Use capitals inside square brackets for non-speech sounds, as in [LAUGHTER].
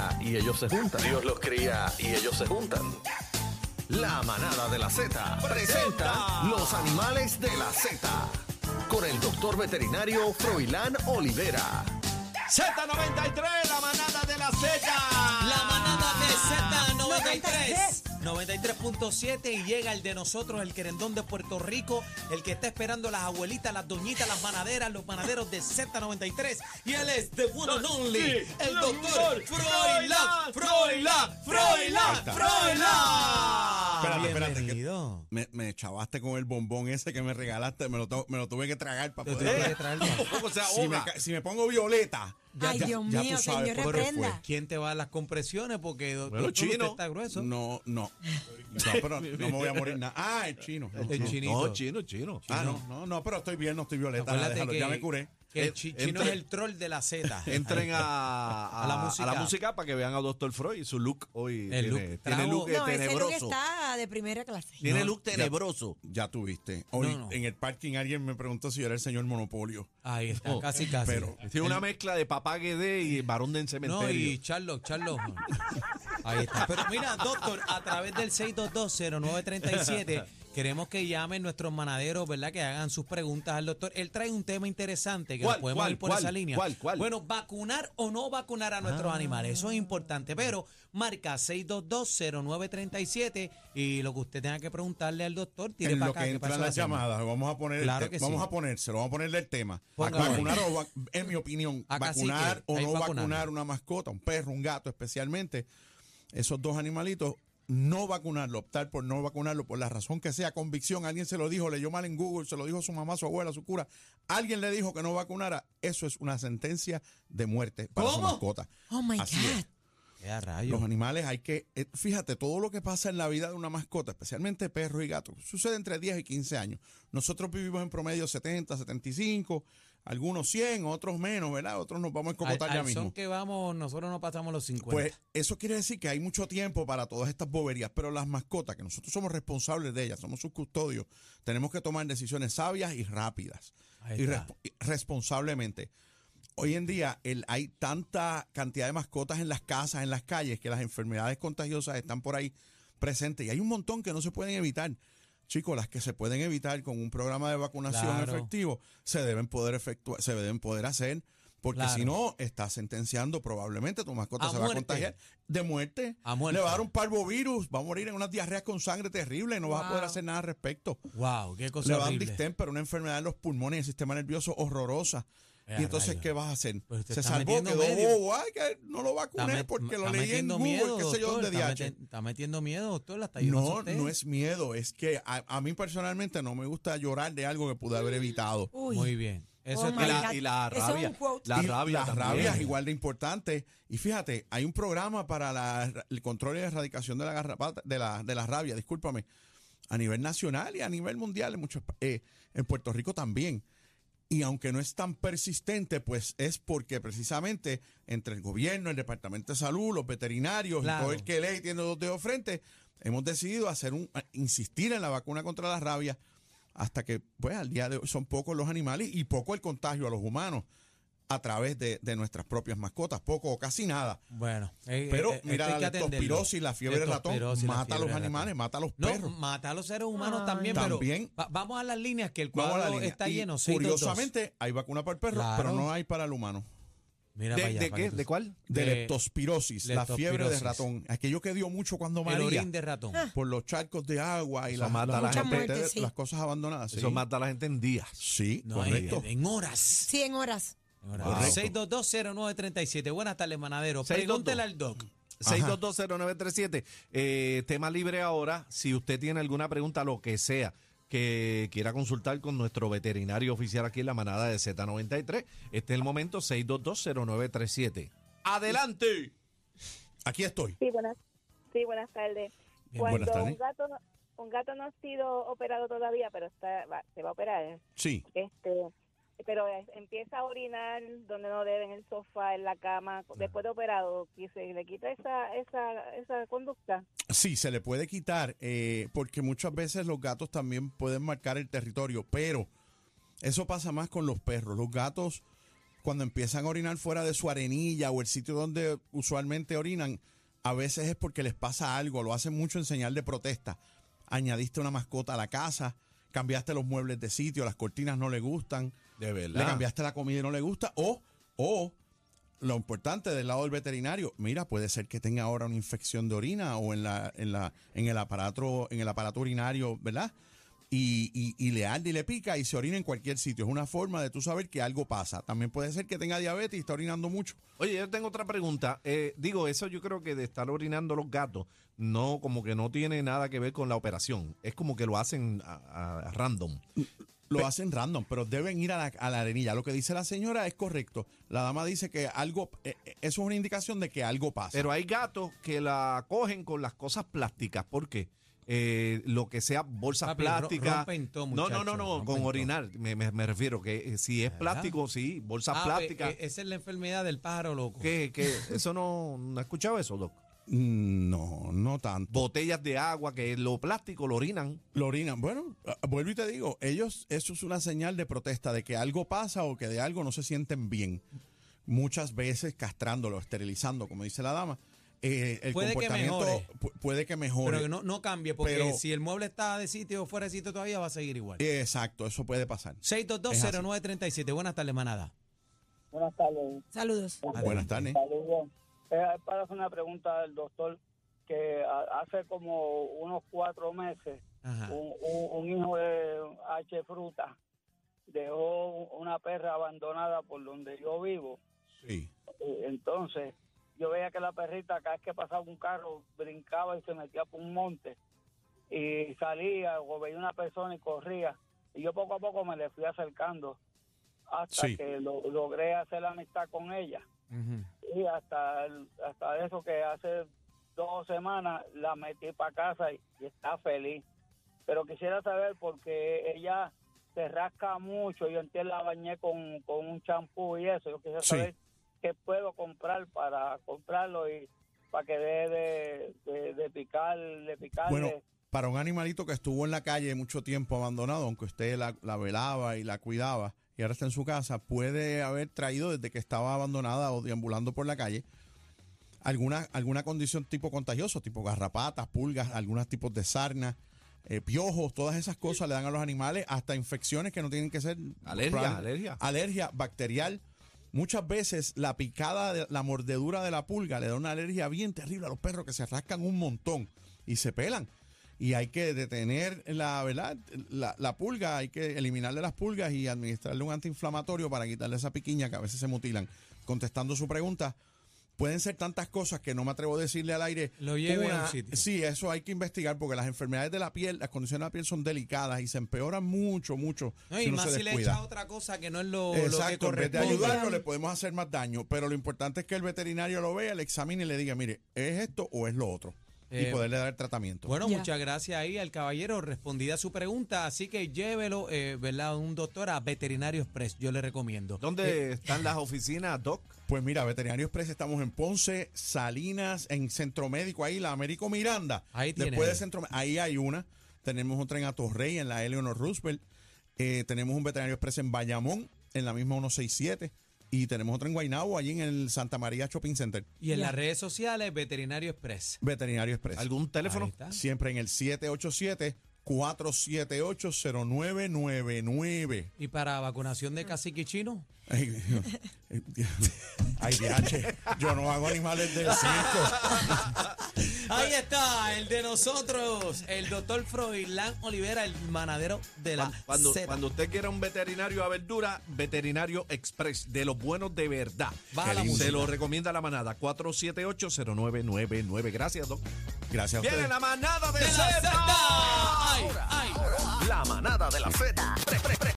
cría y ellos se juntan. Dios los cría y ellos se juntan. La manada de la Z presenta los animales de la Z con el doctor veterinario Froilán Olivera. Z93, la manada de la Z. La manada de Z93. 93.7 y llega el de nosotros, el querendón de Puerto Rico, el que está esperando las abuelitas, las doñitas, las manaderas, los manaderos de Z93. Y él es the one and only, el doctor Froilán, Froilán, Froilán, Froilán. Espérate, espérate, que me, me chavaste con el bombón ese que me regalaste, me lo, tu- me lo tuve que tragar para poder. tuve que traerlo. [LAUGHS] o sea, si me, ca- si me pongo violeta, Ay, ya, Dios ya mío, tú sabes señor, por qué reprenda. fue. ¿Quién te va a dar las compresiones? Porque Bueno, usted chino. está grueso. No, no. No, pero [LAUGHS] no me voy a morir nada. Ah, el chino. el El chino. chinito. No, chino, chino. Ah, no, no, no, pero estoy bien, no estoy violeta. Acuérdate déjalo, que, ya me curé. Que el Eh, chi- chino es el troll de la Z. [LAUGHS] Entren a, a, A la a música. la música para que vean a Dr. Freud y su look hoy. El tiene, look tiene look No, ese look tenebroso. está de primera clase. Tiene No, look tenebroso. Ya tuviste. Hoy No, no. en el parking alguien me preguntó si yo era el señor Monopolio. Ahí está, Oh, casi, casi. pero- Tiene una mezcla de papá Guedé y varón del cementerio. No, y Charlo, Charlo. Ahí está. Pero mira, doctor, a través del 6220937 queremos que llamen nuestros manaderos, ¿verdad? Que hagan sus preguntas al doctor. Él trae un tema interesante que ¿Cuál, nos podemos cuál, ir por cuál, esa línea. cuál, cuál? Bueno, vacunar o no vacunar a nuestros animales, eso es importante. Pero marca 6220937 y lo que usted tenga que preguntarle al doctor, tire en para lo acá. que entran las llamadas, vamos a poner, Claro que vamos sí. a ponérselo, vamos a ponerle el tema. Póngalo vacunar o va- en mi opinión, Acá sí vacunar o no vacunar una mascota, un perro, un gato, especialmente esos dos animalitos, no vacunarlo, optar por no vacunarlo por la razón que sea, convicción, alguien se lo dijo, leyó mal en Google, se lo dijo su mamá, su abuela, su cura, alguien le dijo que no vacunara, eso es una sentencia de muerte para su ¿Cómo? mascota. Oh my Así God. es. A rayos. Los animales hay que, eh, fíjate, todo lo que pasa en la vida de una mascota, especialmente perros y gatos, sucede entre 10 y 15 años. Nosotros vivimos en promedio 70, 75, algunos 100, otros menos, ¿verdad? Otros nos vamos a Al, escocotar ya al son mismo. que vamos, nosotros no pasamos los 50. Pues eso quiere decir que hay mucho tiempo para todas estas boberías, pero las mascotas, que nosotros somos responsables de ellas, somos sus custodios, tenemos que tomar decisiones sabias y rápidas y, resp- y responsablemente. Hoy en día el, hay tanta cantidad de mascotas en las casas, en las calles, que las enfermedades contagiosas están por ahí presentes y hay un montón que no se pueden evitar. Chicos, las que se pueden evitar con un programa de vacunación Claro. efectivo se deben poder efectuar, se deben poder hacer, porque Claro. si no, estás sentenciando probablemente tu mascota A se va a contagiar de muerte. A muerte. Le va a dar un parvovirus, va a morir en unas diarreas con sangre terrible y no vas a poder Wow. hacer nada al respecto. wow, qué cosa Le va a dar distemper, una enfermedad en los pulmones y el sistema nervioso horrorosa. Y entonces. ¿qué vas a hacer? Pues Se salvó, quedó medio. bobo. Ay, que no lo vacuné met- porque lo leí en Google, miedo, qué sé yo, dónde está, está metiendo miedo, doctor, la está No, usted. no es miedo, es que a, a mí personalmente no me gusta llorar de algo que pude haber evitado. Uy. Muy bien. Eso Oh es y, la, y la Eso es un rabia. quote. La rabia las también. rabias igual de importante. Y fíjate, hay un programa para la- el control y erradicación de la garrapata, de la, de la rabia, discúlpame, a nivel nacional y a nivel mundial en muchos eh, en Puerto Rico también. Y aunque no es tan persistente, pues es porque precisamente entre el gobierno, el Departamento de Salud, los veterinarios Claro. y todo el que lee y tiene dos dedos frente, hemos decidido hacer un insistir en la vacuna contra la rabia hasta que, pues, al día de hoy son pocos los animales y poco el contagio a los humanos a través de, de nuestras propias mascotas, poco o casi nada. Bueno, eh, Pero eh, esto mira, la leptospirosis, la fiebre de ratón, mata a los animales, ratón. mata a los No, perros. mata a los seres humanos Ay. también, pero También. va- vamos a las líneas que el cuadro la línea. está Y lleno. 622. curiosamente, hay vacuna para el perro, Claro. pero no hay para el humano. Mira ¿De, para allá, de qué? tú- ¿De cuál? De, De leptospirosis, la fiebre de ratón. Aquello que dio mucho cuando El María. orín de ratón. Por los charcos de agua y las, mata la gente. las- Mucha muerte, sí. las cosas abandonadas. Eso sí. mata a la gente en días. Sí, No, en, correcto. en horas. 100 horas. En horas. Correcto. 6220937. Buenas tardes, manadero. 622. Pregúntele al doc. 6220937. Eh, tema libre ahora. Si usted tiene alguna pregunta, lo que sea, que quiera consultar con nuestro veterinario oficial aquí en la manada de Z93, este es el momento 6220937. ¡Adelante! Aquí estoy. Sí, buenas, sí, buenas tardes. Bien, Cuando buenas tardes. un gato no, un gato no ha sido operado todavía, pero está va- se va a operar. Sí. Este, pero empieza a orinar donde no debe, en el sofá, en la cama, después de operado, y se le quita esa esa esa conducta. Sí, se le puede quitar, eh, porque muchas veces los gatos también pueden marcar el territorio, pero eso pasa más con los perros. Los gatos cuando empiezan a orinar fuera de su arenilla o el sitio donde usualmente orinan, a veces es porque les pasa algo, lo hacen mucho en señal de protesta. Añadiste una mascota a la casa, cambiaste los muebles de sitio, las cortinas no le gustan, De le verdad. cambiaste la comida y no le gusta, o, o lo importante del lado del veterinario, mira, puede ser que tenga ahora una infección de orina o en la, en la, en el aparato, en el aparato urinario, ¿verdad? Y, y, y le arde y le pica y se orina en cualquier sitio. Es una forma de tú saber que algo pasa. También puede ser que tenga diabetes y está orinando mucho. Oye, yo tengo otra pregunta. Eh, digo, eso yo creo que de estar orinando los gatos, no, como que no tiene nada que ver con la operación. Es como que lo hacen a, a- a random. Lo hacen random, pero deben ir a la, a la arenilla. Lo que dice la señora es correcto. La dama dice que algo, eh, eh, eso es una indicación de que algo pasa. Pero hay gatos que la cogen con las cosas plásticas. ¿Por qué? Eh, lo que sea bolsas Papi, plásticas. rompen todo, no, no, no, no, con todo. orinar. Me, me- me refiero que eh, si es ¿Verdad? plástico, sí, bolsas Ah, plásticas. esa es la enfermedad del pájaro loco. que, que eso no, no he escuchado eso, Doc. Mm, No, no tanto. Botellas de agua que lo plástico lo orinan. Lo orinan. Bueno, ah, vuelvo y te digo, ellos, eso es una señal de protesta de que algo pasa o que de algo no se sienten bien. Muchas veces castrándolo, esterilizando, como dice la dama. Eh, el Puede que comportamiento mejore. pu- puede que mejore. Pero que no, no cambie, porque Pero- si el mueble está de sitio o fuera de sitio todavía va a seguir igual. Exacto, eso puede pasar. 6220937. Buenas tardes, manada. Buenas tardes. Saludos. Buenas tardes. Saludos. Eh, para hacer una pregunta al doctor, que hace como unos cuatro meses un, un- un hijo de H. Fruta dejó una perra abandonada por donde yo vivo. Sí. Eh, Entonces, yo veía que la perrita, cada vez que pasaba un carro, brincaba y se metía por un monte. Y salía o veía una persona y corría. Y yo poco a poco me le fui acercando hasta Sí. que lo- logré hacer la amistad con ella. Y hasta, el- hasta eso que hace dos semanas la metí para casa y, y está feliz. Pero quisiera saber porque ella se rasca mucho. Yo entiendo la bañé con, con un champú y eso. Yo quisiera Sí. saber qué puedo comprar para comprarlo y para que deje de, de, de picar, de picarle. Bueno, para un animalito que estuvo en la calle mucho tiempo abandonado, aunque usted la, la velaba y la cuidaba y ahora está en su casa, puede haber traído desde que estaba abandonada o deambulando por la calle alguna, alguna condición tipo contagioso, tipo garrapatas, pulgas, algunos tipos de sarna, eh, piojos, todas esas cosas le dan a los animales, hasta infecciones que no tienen que ser Alergia, probable- alergia. alergia bacterial. Muchas veces la picada, de, la mordedura de la pulga le da una alergia bien terrible a los perros que se rascan un montón y se pelan. Y hay que detener la, ¿verdad? La, la pulga, hay que eliminarle las pulgas y administrarle un antiinflamatorio para quitarle esa piquiña que a veces se mutilan. Contestando su pregunta, pueden ser tantas cosas que no me atrevo a decirle al aire. Lo lleve a un sitio. Sí, eso hay que investigar porque las enfermedades de la piel, las condiciones de la piel son delicadas y se empeoran mucho, mucho. No, si y uno más se si le echa otra cosa que no es lo, lo que Exacto, en vez de ayudarlo le podemos hacer más daño, pero lo importante es que el veterinario lo vea, le examine y le diga, mire, ¿es esto o es lo otro? Eh, y poderle dar tratamiento. Bueno, muchas gracias ahí al caballero. Respondida su pregunta, así que llévelo, eh, ¿verdad? Un doctor a Veterinario Express, yo le recomiendo. ¿Dónde están las oficinas, Doc? Pues mira, Veterinario Express estamos en Ponce, Salinas, en Centro Médico, ahí la Américo Miranda. Ahí tiene Después de. Centro ahí hay una. Tenemos otra en Atorrey, en la Eleanor Roosevelt. Eh, tenemos un Veterinario Express en Bayamón, en la misma 167. Y tenemos otra en Guaynabo, allí en el Santa María Shopping Center. Y en las redes sociales, Veterinario Express. Veterinario Express. ¿Algún teléfono? Siempre en el 787-478-0999. Y para vacunación de cacique chino, Ay, [LAUGHS] ay, DH, yo no hago animales del circo. [LAUGHS] Ahí está, el de nosotros, el doctor Froilán Olivera, el manadero de la Cuando, Z. cuando usted quiera un veterinario a verdura, Veterinario Express, de los buenos de verdad. Baja la Se lo recomienda la manada, 478-0999. Gracias, Doc. Gracias a Viene la manada de, ¡De la Z. Z! ¡Ay, ay! La manada de la Z.